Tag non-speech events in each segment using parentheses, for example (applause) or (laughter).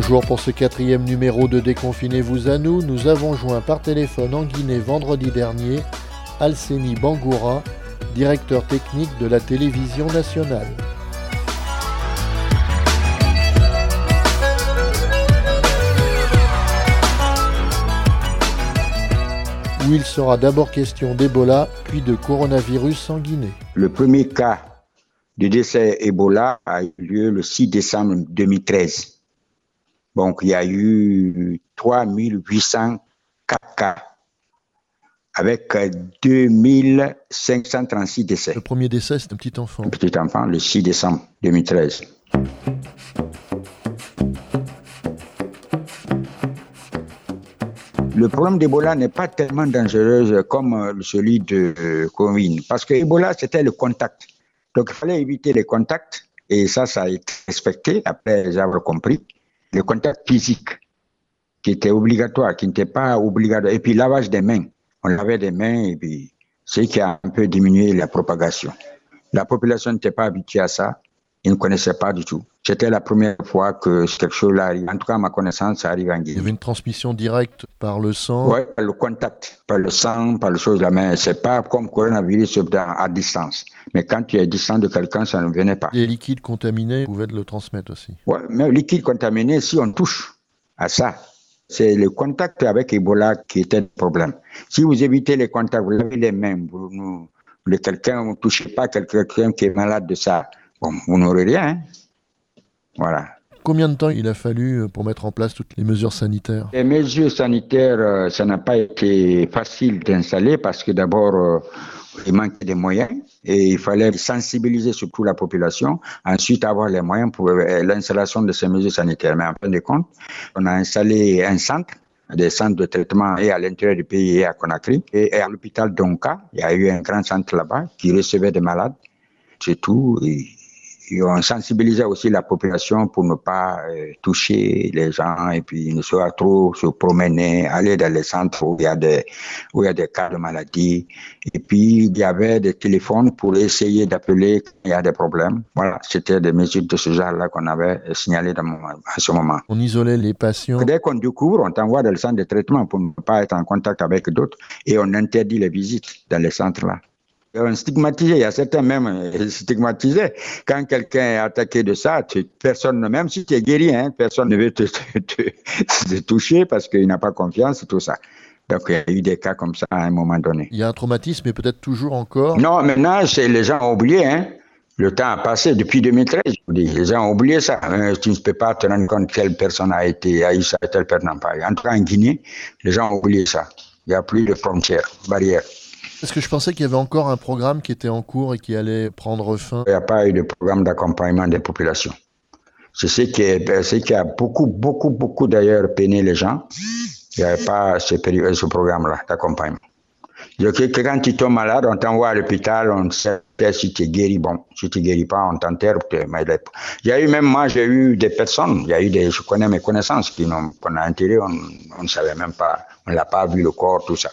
Bonjour pour ce quatrième numéro de Déconfinez-vous à nous. Nous avons joint par téléphone en Guinée vendredi dernier Alceni Bangoura, directeur technique de la télévision nationale. où il sera d'abord question d'Ebola, puis de coronavirus en Guinée. Le premier cas de décès Ebola a eu lieu le 6 décembre 2013. Donc, il y a eu 3804 cas avec 2536 décès. Le premier décès, c'est un petit enfant. Un petit enfant, le 6 décembre 2013. Le problème d'Ebola n'est pas tellement dangereux comme euh, celui de euh, Covid, parce que Ebola, c'était le contact. Donc, il fallait éviter les contacts, et ça, ça a été respecté, après avoir compris. Le contact physique, qui était obligatoire, qui n'était pas obligatoire, et puis lavage des mains. On lavait des mains, et puis ce qui a un peu diminué la propagation. La population n'était pas habituée à ça, ils ne connaissaient pas du tout. C'était la première fois que quelque chose arrive. En tout cas, à ma connaissance, ça arrive en Guinée. Il y avait une transmission directe par le sang Oui, par le contact, par le sang, par les choses de la main. C'est pas comme coronavirus à distance. Mais quand tu es distant de quelqu'un, ça ne venait pas. Les liquides contaminés pouvaient le transmettre aussi. Oui, mais liquide contaminé, si on touche à ça, c'est le contact avec Ebola qui était le problème. Si vous évitez les contacts, vous lavez les mains, vous, ne quelqu'un, vous ne touchez pas quelqu'un qui est malade de ça, bon, vous n'aurez rien. Hein. Voilà. Combien de temps il a fallu euh, pour mettre en place toutes les mesures sanitaires? Les mesures sanitaires, euh, ça n'a pas été facile d'installer parce que d'abord, euh, il manquait des moyens et il fallait sensibiliser surtout la population, ensuite avoir les moyens pour l'installation de ces mesures sanitaires. Mais en fin de compte, on a installé un centre des centres de traitement et à l'intérieur du pays et à Conakry. Et à l'hôpital Donka, il y a eu un grand centre là-bas qui recevait des malades. C'est tout. Et on sensibilisait aussi la population pour ne pas euh, toucher les gens et puis ne pas trop se promener, aller dans les centres où il y a des, où il y a des cas de maladie. Et puis, il y avait des téléphones pour essayer d'appeler quand il y a des problèmes. Voilà, c'était des mesures de ce genre-là qu'on avait signalées à ce moment. On isolait les patients. Dès qu'on découvre, on t'envoie dans le centre de traitement pour ne pas être en contact avec d'autres et on interdit les visites dans les centres-là on stigmatisé, il y a certains même euh, stigmatisés. Quand quelqu'un est attaqué de ça, personne, même si tu es guéri, hein, personne ne veut te, te, toucher parce qu'il n'a pas confiance et tout ça. Donc il y a eu des cas comme ça à un moment donné. Il y a un traumatisme, mais peut-être toujours encore? Non, maintenant, les gens ont oublié. Hein. Le temps a passé depuis 2013. Les gens ont oublié ça. Euh, tu ne peux pas te rendre compte quelle personne a été a eu ça, telle personne n'a pas En tout cas, en Guinée, les gens ont oublié ça. Il n'y a plus de frontières, barrières. Est-ce que je pensais qu'il y avait encore un programme qui était en cours et qui allait prendre fin. Il n'y a pas eu de programme d'accompagnement des populations. C'est ce qui, est, ce qui a beaucoup, beaucoup, beaucoup d'ailleurs peiné les gens. Il n'y avait pas ce, programme-là d'accompagnement. Quand tu tombes malade, on t'envoie à l'hôpital, on sait si tu es guéri. Bon, si tu ne guéris pas, on t'enterre. Il y a eu même, moi, j'ai eu des personnes, y a eu des, je connais mes connaissances qui qu'on a enterré, on ne savait même pas, on l'a pas vu le corps, tout ça.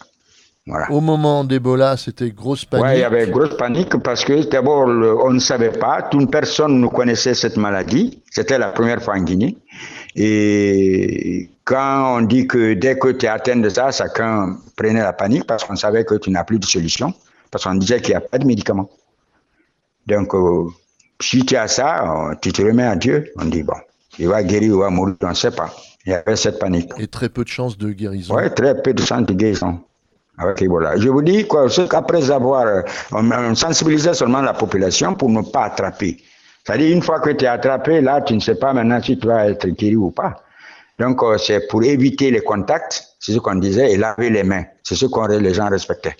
Au moment d'Ebola, c'était grosse panique. Oui, il y avait grosse panique parce que d'abord, on ne savait pas, toute personne ne connaissait cette maladie. C'était la première fois en Guinée. Et quand on dit que dès que tu es atteint de ça, chacun prenait la panique parce qu'on savait que tu n'as plus de solution, parce qu'on disait qu'il n'y a pas de médicament. Donc, euh, si tu as ça, euh, tu te remets à Dieu. On dit, bon, il va guérir ou il va mourir, on ne sait pas. Il y avait cette panique. Et très peu de chances de guérison. Oui, très peu de chances de guérison avec Ebola. Je vous dis qu'après avoir sensibilisé seulement la population pour ne pas attraper. C'est-à-dire, une fois que tu es attrapé, là, tu ne sais pas maintenant si tu vas être guéri ou pas. Donc, euh, c'est pour éviter les contacts, c'est ce qu'on disait, et laver les mains. C'est ce que les gens respectaient.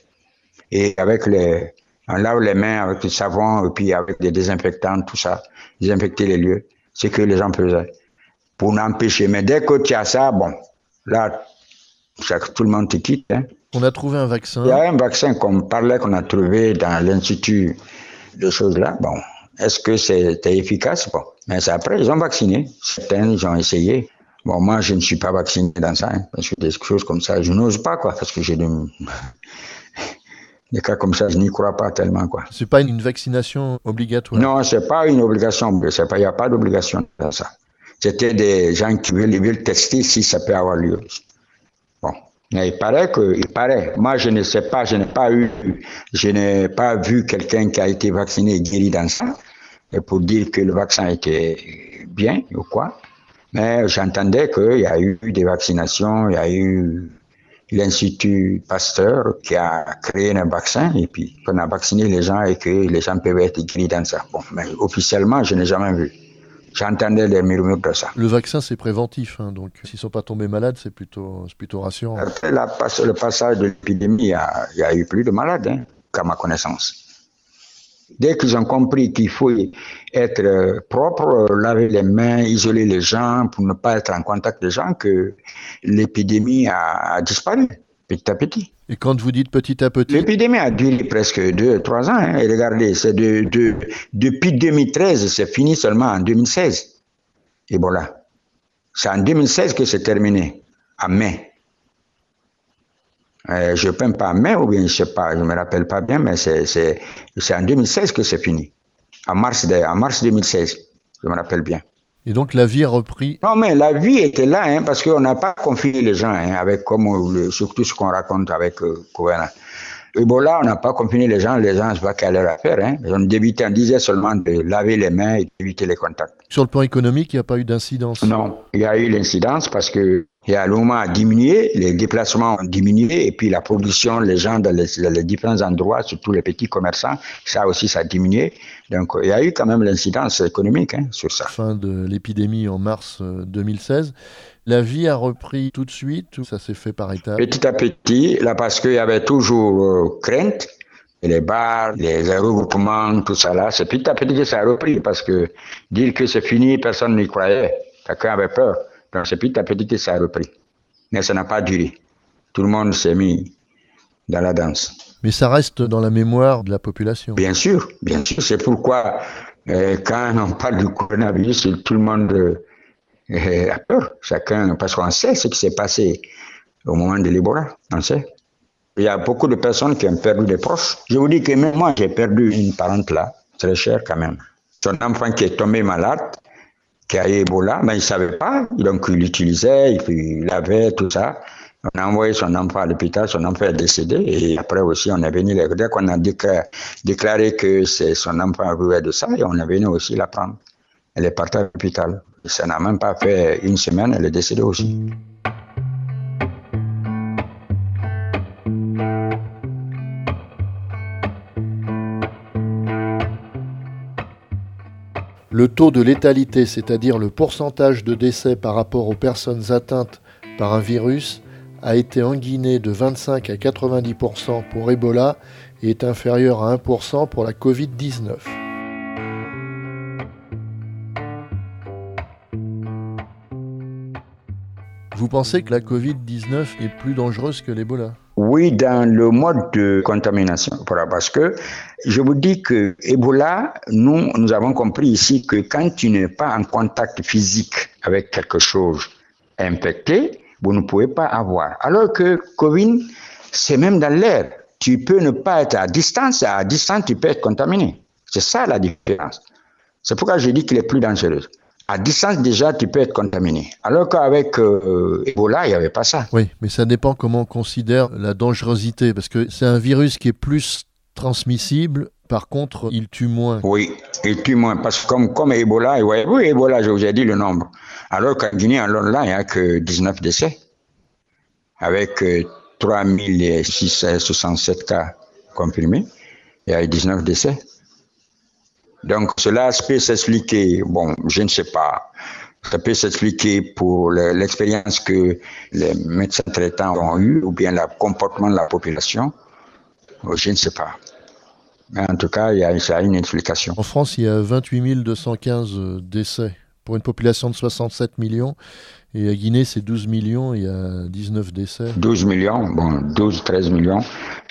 Et avec les, on lave les mains avec du savon, et puis avec des désinfectants, tout ça, désinfecter les lieux. C'est que les gens faisaient. Pour n'empêcher. Mais dès que tu as ça, bon, là, tout le monde te quitte. Hein. On a trouvé un vaccin. Il y a un vaccin qu'on parlait, qu'on a trouvé dans l'Institut de choses là. Bon, est-ce que c'était efficace? Bon, mais après, ils ont vacciné. Certains, ils ont essayé. Bon, moi, je ne suis pas vacciné dans ça, hein, parce que des choses comme ça, je n'ose pas, quoi, parce que j'ai des... (laughs) des cas comme ça, je n'y crois pas tellement, quoi. C'est pas une vaccination obligatoire? Non, c'est pas une obligation. Il n'y a pas d'obligation dans ça. C'était des gens qui veulent, tester si ça peut avoir lieu. Mais il paraît que, il paraît. Moi, je ne sais pas, je n'ai pas eu, je n'ai pas vu quelqu'un qui a été vacciné et guéri dans ça, pour dire que le vaccin était bien ou quoi. Mais j'entendais qu'il y a eu des vaccinations, il y a eu l'Institut Pasteur qui a créé un vaccin et puis qu'on a vacciné les gens et que les gens peuvent être guéris dans ça. Bon, mais officiellement, je n'ai jamais vu. J'entendais les murmures de ça. Le vaccin, c'est préventif, hein, donc s'ils ne sont pas tombés malades, c'est plutôt, plutôt rassurant. Après le passage de l'épidémie, il y, a eu plus de malades, hein, qu'à ma connaissance. Dès qu'ils ont compris qu'il faut être euh, propre, euh, laver les mains, isoler les gens pour ne pas être en contact des gens, que l'épidémie a, disparu petit à petit. Et quand vous dites petit à petit L'épidémie a duré presque deux, trois ans. Hein. Et regardez, c'est de, depuis 2013, c'est fini seulement en 2016. Et voilà. C'est en 2016 que c'est terminé, en mai. Euh, je ne peins pas mai ou bien je sais pas, je me rappelle pas bien, mais c'est en 2016 que c'est fini. En mars, en mars 2016, je me rappelle bien. Et donc la vie a repris Non, mais la vie était là, hein, parce qu'on n'a pas confié les gens, hein, avec comme surtout ce qu'on raconte avec euh, Ebola, on n'a pas confiné les gens, les gens ne savent pas quelle leur affaire. Hein. On, on disait seulement de laver les mains et d'éviter les contacts. Sur le plan économique, il n'y a pas eu d'incidence Non, il y a eu l'incidence parce que et à moment a diminué, les déplacements ont diminué, et puis la production, les gens dans les, différents endroits, surtout les petits commerçants, ça aussi, ça a diminué. Donc, il y a eu quand même l'incidence économique hein, sur ça. Fin de l'épidémie en mars 2016. Euh, la vie a repris tout de suite ou ça s'est fait par étapes? Petit à petit, là, parce qu'il y avait toujours euh, crainte, les bars, les regroupements, tout ça là, c'est petit à petit que ça a repris, parce que dire que c'est fini, personne n'y croyait. Chacun avait peur. Donc c'est petit à petit que ça a repris. Mais ça n'a pas duré. Tout le monde s'est mis dans la danse. Mais ça reste dans la mémoire de la population. Bien sûr, bien sûr. C'est pourquoi euh, quand on parle du coronavirus, tout le monde euh, a peur. Chacun, parce qu'on sait ce qui s'est passé au moment de l'Ebola. On sait. Il y a beaucoup de personnes qui ont perdu des proches. Je vous dis que même moi, j'ai perdu une parente là, très chère quand même. Son enfant qui est tombé malade, qui a Ebola, mais il ne savait pas, donc il l'utilisait, il avait tout ça. On a envoyé son enfant à l'hôpital, son enfant est décédé, et après aussi on est venu, dès qu'on a déclaré, que c'est son enfant vivait de ça, et on est venu aussi la prendre. Elle est partie à l'hôpital. Ça n'a même pas fait une semaine, elle est décédée aussi. Le taux de létalité, c'est-à-dire le pourcentage de décès par rapport aux personnes atteintes par un virus, a été en Guinée de 25 à 90% pour Ebola et est inférieur à 1% pour la Covid-19. Vous pensez que la Covid-19 est plus dangereuse que l'Ebola? Oui, dans le mode de contamination. Parce que je vous dis que Ebola, nous, nous avons compris ici que quand tu n'es pas en contact physique avec quelque chose infecté, vous ne pouvez pas avoir. Alors que Covid, c'est même dans l'air. Tu peux ne pas être à distance, à distance, tu peux être contaminé. C'est ça la différence. C'est pourquoi je dis qu'il est plus dangereux à distance déjà, tu peux être contaminé. Alors qu'avec euh, Ebola, il n'y avait pas ça. Oui, mais ça dépend comment on considère la dangerosité, parce que c'est un virus qui est plus transmissible. Par contre, il tue moins. Oui, il tue moins. Parce que comme, comme Ebola, oui, Ebola, je vous ai dit le nombre. Alors qu'en Guinée, en là, il n'y a que 19 décès. Avec 3667 euh, cas confirmés, il y a 19 décès. Donc cela peut s'expliquer, bon, je ne sais pas, ça peut s'expliquer pour l'expérience que les médecins traitants ont eue ou bien le comportement de la population, je ne sais pas. Mais en tout cas, il y a, a une explication. En France, il y a 28 215 décès pour une population de 67 millions. Et à Guinée, c'est 12 millions, il y a 19 décès. 12 millions, bon, 12, 13 millions,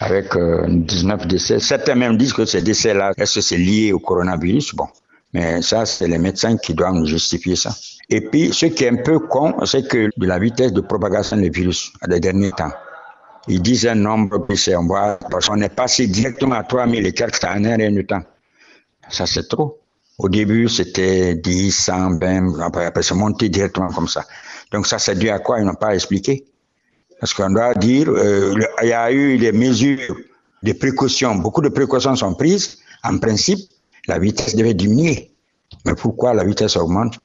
avec 19 euh, décès. Certains même disent que ces décès-là, est-ce que c'est lié au coronavirus? Bon, mais ça, c'est les médecins qui doivent justifier ça. Et puis, ce qui est un peu con, c'est que de la vitesse de propagation du virus, à les derniers temps, ils disent un nombre, puis c'est on est passé directement à 3000 et quelques en un rien de temps. Ça, c'est trop. Au début, c'était 10, 100, 20, après, après c'est monté directement comme ça. Donc ça, c'est dû à quoi? Ils n'ont pas expliqué. Parce qu'on doit dire, euh, il y a eu des mesures de précaution, beaucoup de précautions sont prises. En principe, la vitesse devait diminuer. Mais pourquoi la vitesse augmente?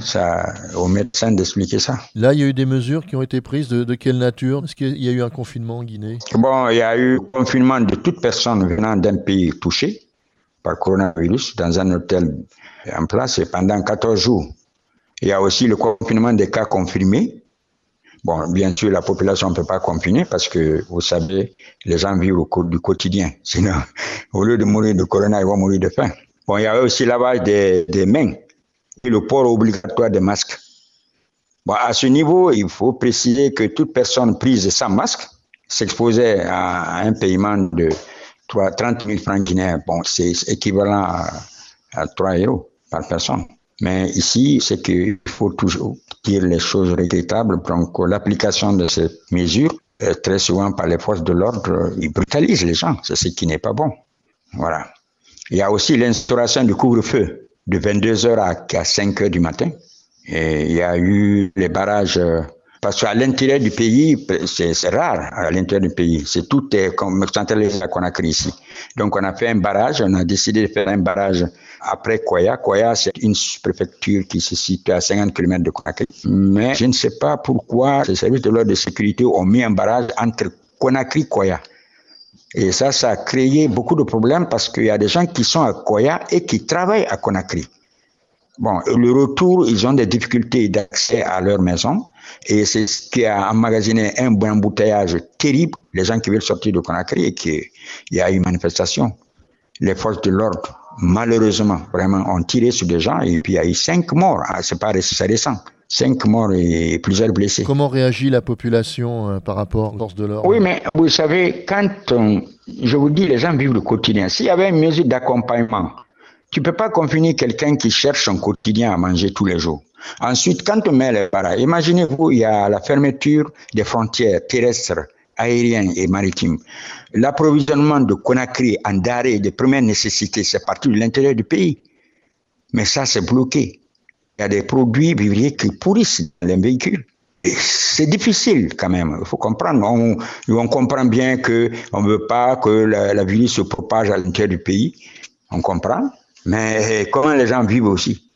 Ça, aux médecins d'expliquer ça. Là, il y a eu des mesures qui ont été prises de, de quelle nature? Est-ce qu'il y a eu un confinement en Guinée? Bon, il y a eu confinement de toute personne venant d'un pays touché par coronavirus dans un hôtel en place pendant 14 jours. Il y a aussi le confinement des cas confirmés. Bon, bien sûr, la population ne peut pas confiner parce que, vous savez, les gens vivent au cours du quotidien. (laughs) Sinon, au lieu de mourir de corona, ils vont mourir de faim. Bon, il y a aussi lavage des, des mains et le port obligatoire des masques. Bon, à ce niveau, il faut préciser que toute personne prise sans masque s'exposait à un paiement de 3, 30 000 francs guinéens. Bon, c'est équivalent à, à 3 euros par personne. Mais ici, c'est qu'il faut toujours dire les choses regrettables. Donc, l'application de ces mesures, très souvent par les forces de l'ordre, ils brutalisent les gens. C'est ce qui n'est pas bon. Voilà. Il y a aussi l'instauration du couvre-feu de 22h à 5h du matin. Et il y a eu les barrages parce qu'à l'intérieur du pays, c'est rare à l'intérieur du pays. C'est tout est comme centralisé à Conakry ici. Donc on a fait un barrage, on a décidé de faire un barrage après Koya. Koya, c'est une préfecture qui se situe à 50 km de Conakry. Mais je ne sais pas pourquoi les services de l'ordre de sécurité ont mis un barrage entre Conakry et Koya. Et ça, ça a créé beaucoup de problèmes parce qu'il y a des gens qui sont à Koya et qui travaillent à Conakry. Bon, le retour, ils ont des difficultés d'accès à leur maison. Et c'est ce qui a emmagasiné un bon embouteillage terrible, les gens qui veulent sortir de Conakry et qu'il y a eu manifestation. Les forces de l'ordre, malheureusement, vraiment, ont tiré sur des gens et puis il y a eu cinq morts. Ah, c'est pas récent. Cinq morts et plusieurs blessés. Comment réagit la population euh, par rapport aux forces de l'ordre? Oui, mais vous savez, quand on, je vous dis, les gens vivent le quotidien. S'il y avait une mesure d'accompagnement, tu peux pas confiner quelqu'un qui cherche son quotidien à manger tous les jours. Ensuite, quand on met les barrages, imaginez-vous, il y a la fermeture des frontières terrestres, aériennes et maritimes. L'approvisionnement de Conakry en denrées de première nécessité, c'est parti de l'intérieur du pays. Mais ça, c'est bloqué. Il y a des produits vivriers qui pourrissent dans les véhicules. C'est difficile quand même, il faut comprendre. On, comprend bien que on veut pas que la, la virus se propage à l'intérieur du pays. On comprend. Mais comment les gens vivent aussi?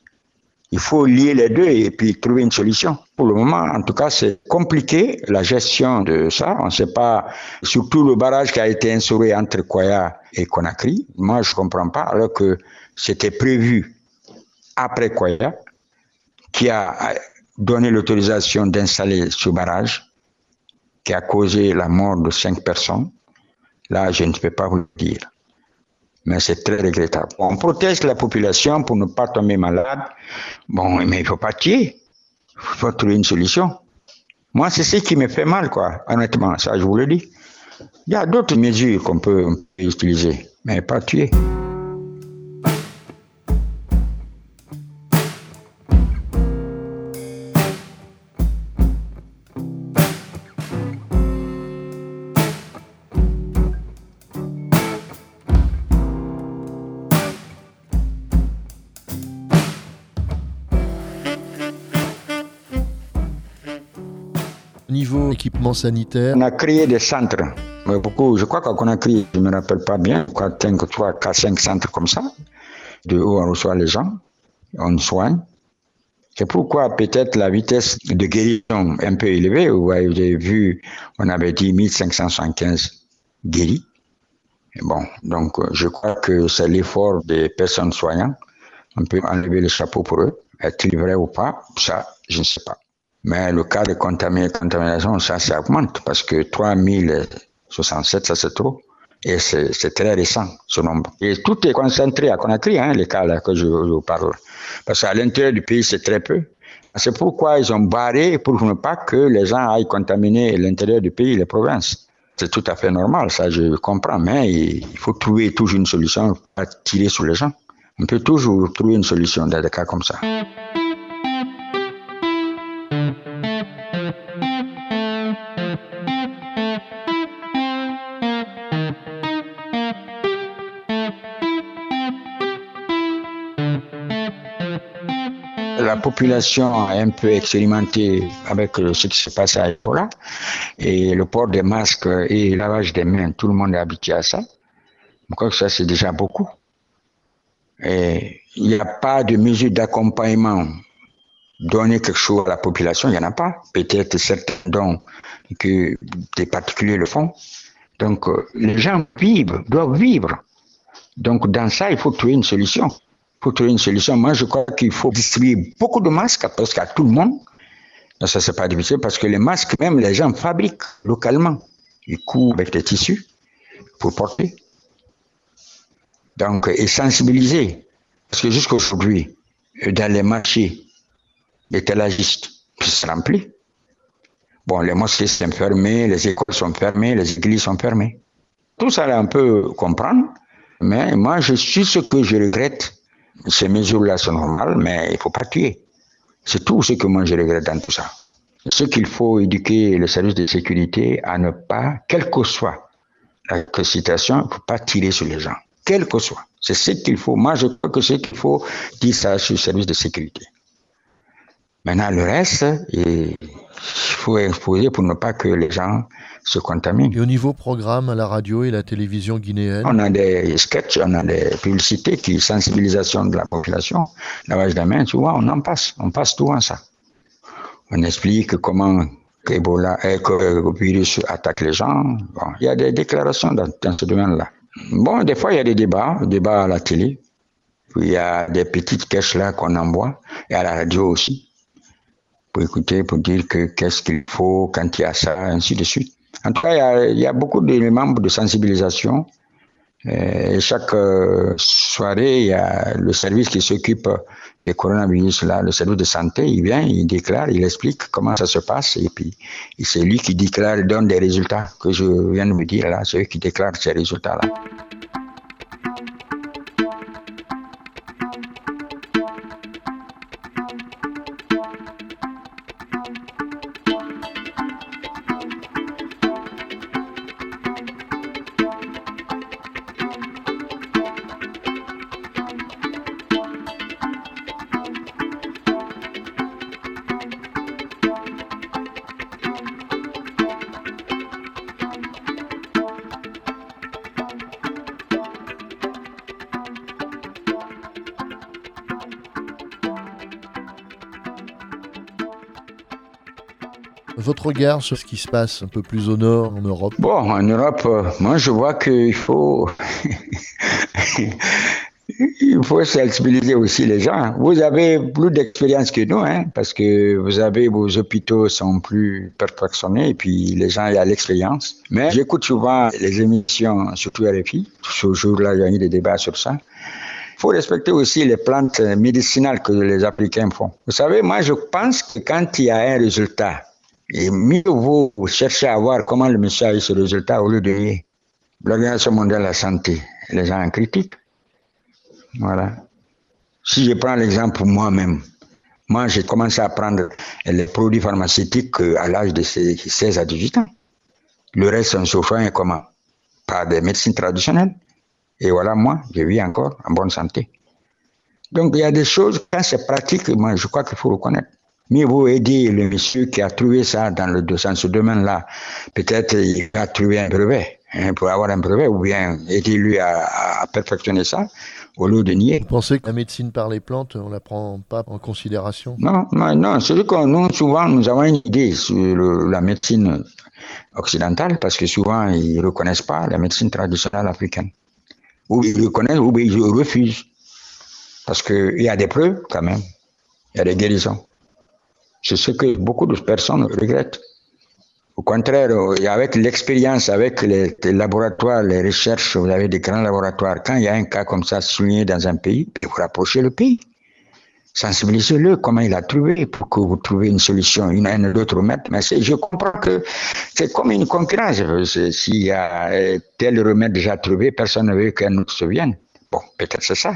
Il faut lier les deux et puis trouver une solution. Pour le moment, en tout cas, c'est compliqué la gestion de ça. On ne sait pas, surtout le barrage qui a été instauré entre Koya et Conakry. Moi, je comprends pas, alors que c'était prévu après Koya, qui a donné l'autorisation d'installer ce barrage, qui a causé la mort de cinq personnes. Là, je ne peux pas vous le dire mais c'est très regrettable. On protège la population pour ne pas tomber malade. Bon, mais il faut pas tuer. Il faut trouver une solution. Moi, c'est ce qui me fait mal, quoi, honnêtement, ça je vous le dis. Il y a d'autres mesures qu'on peut utiliser, mais pas tuer. Sanitaire On a créé des centres. Beaucoup, je crois qu'on a créé, je ne me rappelle pas bien, quoi, 5, 3, 4, 5 centres comme ça, de où on reçoit les gens, on soigne. C'est pourquoi peut-être la vitesse de guérison est un peu élevée. Vous avez vu, on avait dit 1575 guéris. Bon, donc je crois que c'est l'effort des personnes soignantes. On peut enlever le chapeau pour eux. Est-il vrai ou pas Ça, je ne sais pas. Mais le cas de contamination, ça, ça augmente parce que 3067, ça c'est trop. Et c'est très récent, ce nombre. Et tout est concentré à Conakry, hein, les cas là que je, je vous parle. Parce qu'à l'intérieur du pays, c'est très peu. C'est pourquoi ils ont barré pour ne pas que les gens aillent contaminer l'intérieur du pays, les provinces. C'est tout à fait normal, ça je comprends, mais il faut trouver toujours une solution, pas tirer sur les gens. On peut toujours trouver une solution dans des cas comme ça. Population a un peu expérimenté avec ce qui se passe à Ebola et le port des masques et le lavage des mains, tout le monde est habitué à ça. Je crois que ça, c'est déjà beaucoup. Et il n'y a pas de mesure d'accompagnement. Donner quelque chose à la population, il n'y en a pas. Peut-être certains dons que des particuliers le font. Donc, euh, les gens vivent, doivent vivre. Donc, dans ça, il faut trouver une solution. Faut trouver une solution. Moi, je crois qu'il faut distribuer beaucoup de masques parce qu'à tout le monde. Ça, c'est pas difficile parce que les masques, même les gens fabriquent localement. Ils coupent avec des tissus pour porter. Donc, et sensibiliser. Parce que jusqu'aujourd'hui, dans les marchés, les télagistes, c'est rempli. Bon, les mosquées sont fermées, les écoles sont fermées, les églises sont fermées. Tout ça, on peut comprendre. Mais moi, je suis ce que je regrette. Ces mesures-là sont normales, mais il faut pas tuer. C'est tout ce que moi je regrette dans tout ça. Ce qu'il faut éduquer les services de sécurité à ne pas, quelle que soit la situation, il ne faut pas tirer sur les gens quel que soit. C'est ce qu'il faut. Moi, je crois que c'est ce qu'il faut dire ça sur le service de sécurité. Maintenant, le reste, il faut exposer pour ne pas que les gens se contaminent. Et au niveau programme à la radio et la télévision guinéenne On a des sketchs, on a des publicités qui sensibilisation de la population. Lavage des mains, tu vois, on en passe. On passe tout en ça. On explique comment Ebola, eh, que le virus attaque les gens. il y a des déclarations dans ce domaine-là. Bon, des fois, il y a des débats, des débats à la télé. Puis, il y a des petites caisses là qu'on envoie, et à la radio aussi, pour écouter, pour dire que qu'est-ce qu'il faut quand il y a ça, ainsi de suite. En tout cas, il y a, beaucoup de membres de sensibilisation. Et chaque euh, soirée, il y a le service qui s'occupe des coronavirus, là, le service de santé, il vient, il déclare, il explique comment ça se passe, et puis c'est lui qui déclare, donne des résultats que je viens de me dire là, c'est lui qui déclare ces résultats-là. Votre regard sur ce qui se passe un peu plus au nord, en Europe? Bon, en Europe, euh, moi je vois qu'il faut. (laughs) Il faut sensibiliser aussi les gens. Vous avez plus d'expérience que nous, hein, parce que vous avez vos hôpitaux sont plus perfectionnés et puis les gens y a l'expérience. Mais j'écoute souvent les émissions, surtout RFI. Ce jour-là, il y a eu des débats sur ça. Il faut respecter aussi les plantes médicinales que les Africains font. Vous savez, moi, je pense que quand il y a un résultat, et mieux vaut chercher à voir comment le a eu ce résultat au lieu de l'Organisation mondiale de la santé. Les gens en critiquent. Voilà. Si je prends l'exemple moi-même, moi j'ai commencé à prendre les produits pharmaceutiques à l'âge de 16 à 18 ans. Le reste, on souffre comment? Par des médecines traditionnelles. Et voilà, moi, je vis encore en bonne santé. Donc il y a des choses, quand c'est pratique, moi je crois qu'il faut reconnaître. Mieux vaut aider le monsieur qui a trouvé ça dans, le, dans ce domaine-là. Peut-être il a trouvé un brevet hein, pour avoir un brevet ou bien aider lui à, perfectionner ça au lieu de nier. Vous pensez que la médecine par les plantes, on ne la prend pas en considération? Non, non, non. C'est que nous, souvent, nous avons une idée sur la médecine occidentale parce que souvent, ils ne reconnaissent pas la médecine traditionnelle africaine. Ou ils reconnaissent ou ils refusent. Parce qu'il y a des preuves quand même. Il y a des guérisons. C'est ce que beaucoup de personnes regrettent. Au contraire, avec l'expérience, avec les, laboratoires, les recherches, vous avez des grands laboratoires. Quand il y a un cas comme ça souligné dans un pays, vous rapprochez le pays. Sensibilisez-le, comment il a trouvé, pour que vous trouviez une solution, une, un autre remède. Mais je comprends que c'est comme une concurrence. S'il y a euh, tel remède déjà trouvé, personne ne veut qu'un autre se vienne. Bon, peut-être c'est ça.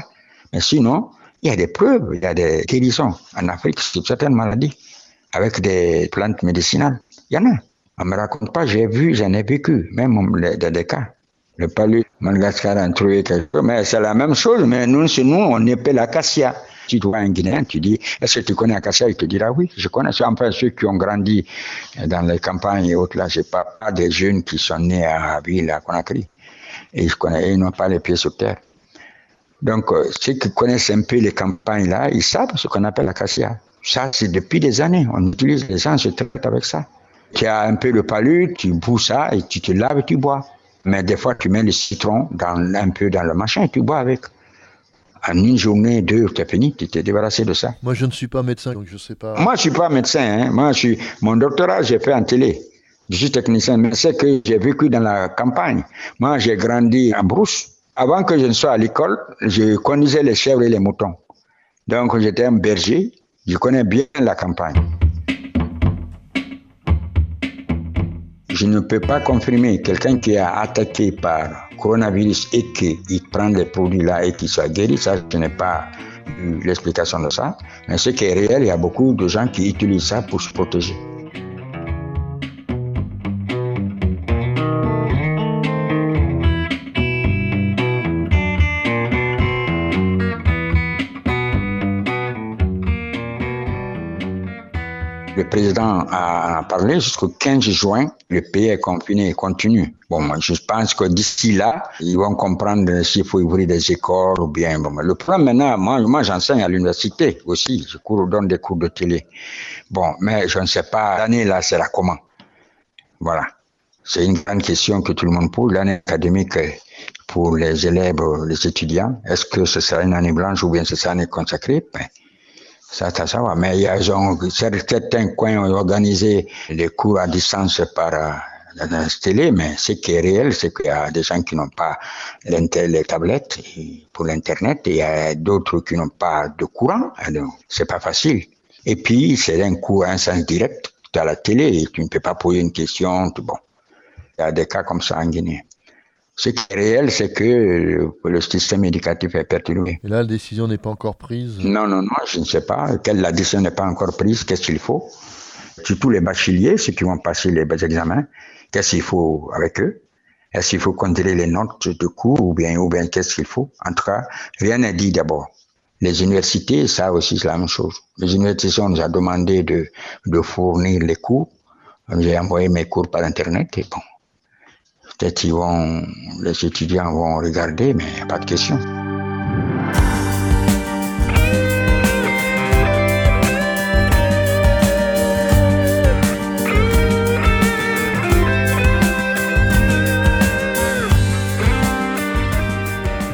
Mais sinon, il y a des preuves, il y a des guérisons en Afrique sur certaines maladies avec des plantes médicinales. Il y en a. On me raconte pas, j'ai vu, j'en ai vécu, même dans des cas. Le palu Madagascar a trouvé quelque chose, mais c'est la même chose, mais nous, chez nous, on épelle l'acacia. Tu vois un Guinéen, tu dis, est-ce que tu connais Acacia? Il te dira oui, je connais. Peu ceux qui ont grandi dans les campagnes et autres là. J'ai pas, pas des jeunes qui sont nés à Ville, à Conakry. Et ils n'ont pas les pieds sur terre. Donc, euh, ceux qui connaissent un peu les campagnes là, ils savent ce qu'on appelle l'acacia. Ça, c'est depuis des années. On utilise, les gens se traitent avec ça. Tu as un peu le palu, tu boues ça et tu te laves et tu bois. Mais des fois, tu mets le citron dans, un peu dans le machin et tu bois avec. En une journée, deux, tu es fini, tu t'es débarrassé de ça. Moi, je ne suis pas médecin, donc je sais pas. Moi, je suis pas médecin. Hein. Moi, je suis, mon doctorat, j'ai fait en télé. Je suis technicien, mais c'est que j'ai vécu dans la campagne. Moi, j'ai grandi en brousse. Avant que je ne sois à l'école, je conduisais les chèvres et les moutons. Donc, j'étais un berger. Je connais bien la campagne. Je ne peux pas confirmer quelqu'un qui est attaqué par coronavirus et qui prend les produits-là et qui soit guéri. Ça, je n'ai pas l'explication de ça. Mais ce qui est réel, il y a beaucoup de gens qui utilisent ça pour se protéger. Président a parlé jusqu'au 15 juin, le pays est confiné et continue. Bon, je pense que d'ici là, ils vont comprendre s'il faut ouvrir des écoles ou bien. Bon, le problème maintenant, moi, j'enseigne à l'université aussi, je cours, donne des cours de télé. Bon, mais je ne sais pas, l'année là, là comment? Voilà. C'est une grande question que tout le monde pose. L'année académique pour les élèves, les étudiants, est-ce que ce sera une année blanche ou bien ce sera une année consacrée? Ben, ça, ça, ça va. Mais il y a certains coins ont organisé les cours à distance par euh, la télé, mais ce qui est réel, c'est qu'il y a des gens qui n'ont pas les tablettes pour l'Internet et il y a d'autres qui n'ont pas de courant. C'est pas facile. Et puis, c'est un cours, un sens direct. Tu as la télé et tu ne peux pas poser une question. Bon. Il y a des cas comme ça en Guinée. Ce qui est réel, c'est que le système éducatif est perturbé. Et là, la décision n'est pas encore prise? Non, non, non, je ne sais pas. Quelle la décision n'est pas encore prise? Qu'est-ce qu'il faut? Surtout les bacheliers, ceux qui vont passer les examens, qu'est-ce qu'il faut avec eux? Est-ce qu'il faut contrôler les notes de cours ou bien, ou bien qu'est-ce qu'il faut? En tout cas, rien n'est dit d'abord. Les universités, ça aussi, c'est la même chose. Les universités, on nous a demandé de, de fournir les cours. J'ai envoyé mes cours par Internet et bon, Peut-être vont, les étudiants vont regarder, mais il n'y a pas de question.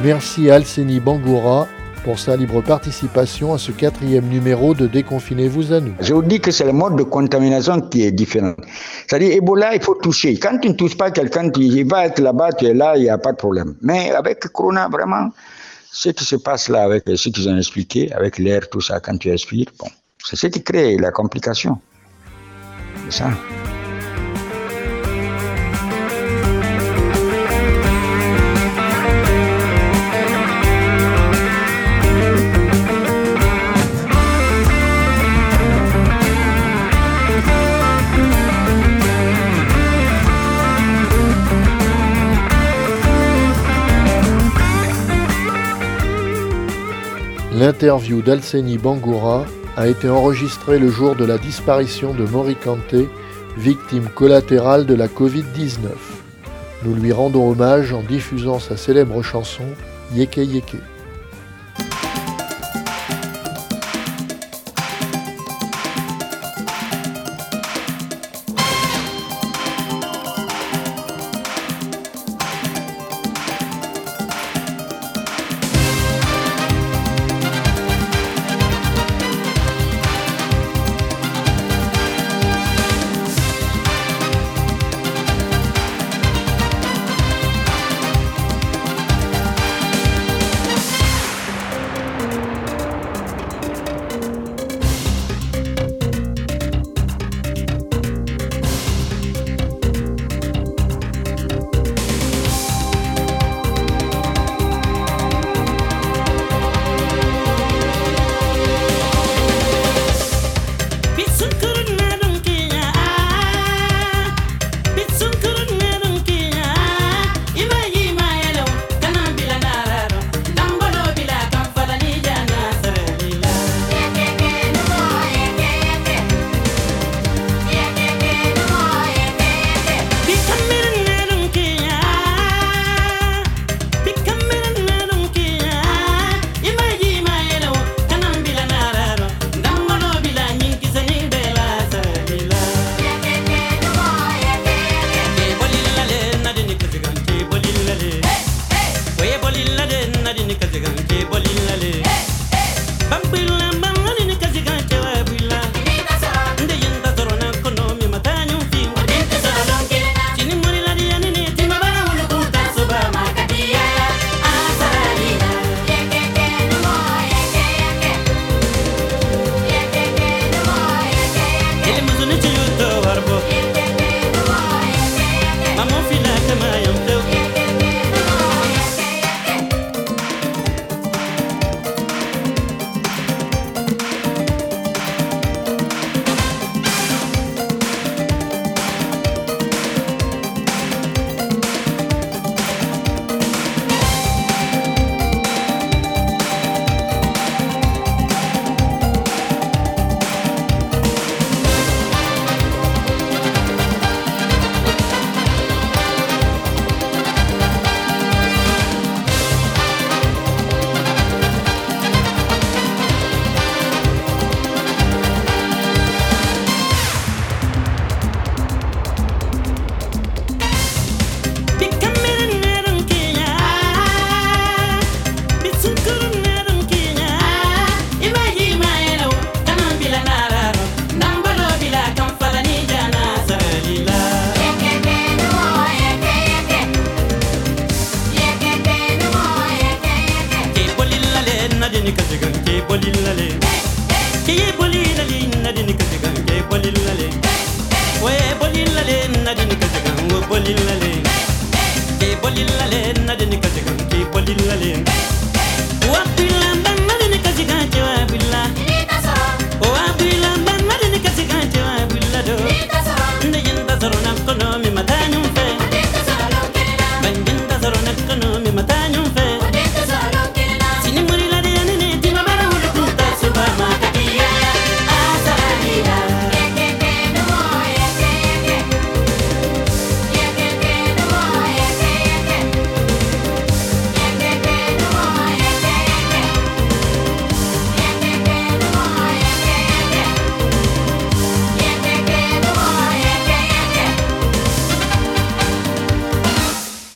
Merci Alceni Bangoura pour sa libre participation à ce quatrième numéro de Déconfinez-vous à nous. Je vous dis que c'est le mode de contamination qui est différent. C'est-à-dire, Ebola, il faut toucher. Quand tu ne touches pas quelqu'un, tu vas être là-bas, tu es là, il n'y a pas de problème. Mais avec Corona, vraiment, ce qui se passe là, avec ce qu'ils ont expliqué, avec l'air, tout ça, quand tu respires, bon, c'est ce qui crée la complication. C'est ça. L'interview d'Alseni Bangoura a été enregistrée le jour de la disparition de Mori Kanté, victime collatérale de la Covid-19. Nous lui rendons hommage en diffusant sa célèbre chanson Yeke Yeke. Hey, oye bolilale, nadini kajanga, bolilale.